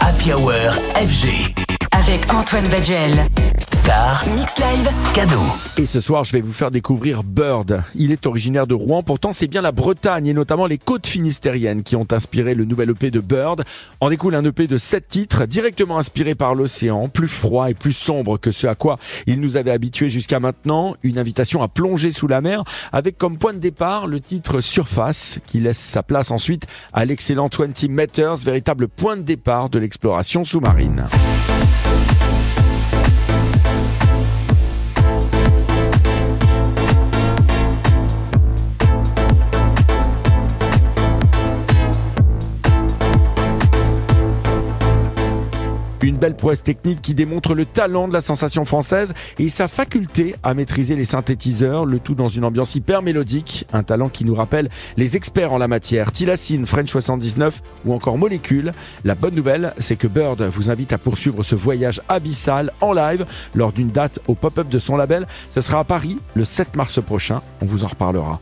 Happy Hour FG. Avec Antoine Baduel. Et ce soir, je vais vous faire découvrir Bird. Il est originaire de Rouen, pourtant c'est bien la Bretagne et notamment les côtes finistériennes qui ont inspiré le nouvel EP de Bird. En découle un EP de 7 titres, directement inspiré par l'océan, plus froid et plus sombre que ce à quoi il nous avait habitués jusqu'à maintenant. Une invitation à plonger sous la mer, avec comme point de départ le titre Surface, qui laisse sa place ensuite à l'excellent 20 Meters, véritable point de départ de l'exploration sous-marine. Une belle prouesse technique qui démontre le talent de la sensation française et sa faculté à maîtriser les synthétiseurs, le tout dans une ambiance hyper mélodique, un talent qui nous rappelle les experts en la matière, Tilacine, French 79 ou encore Molécule. La bonne nouvelle, c'est que Bird vous invite à poursuivre ce voyage abyssal en live lors d'une date au pop-up de son label. Ce sera à Paris le 7 mars prochain, on vous en reparlera.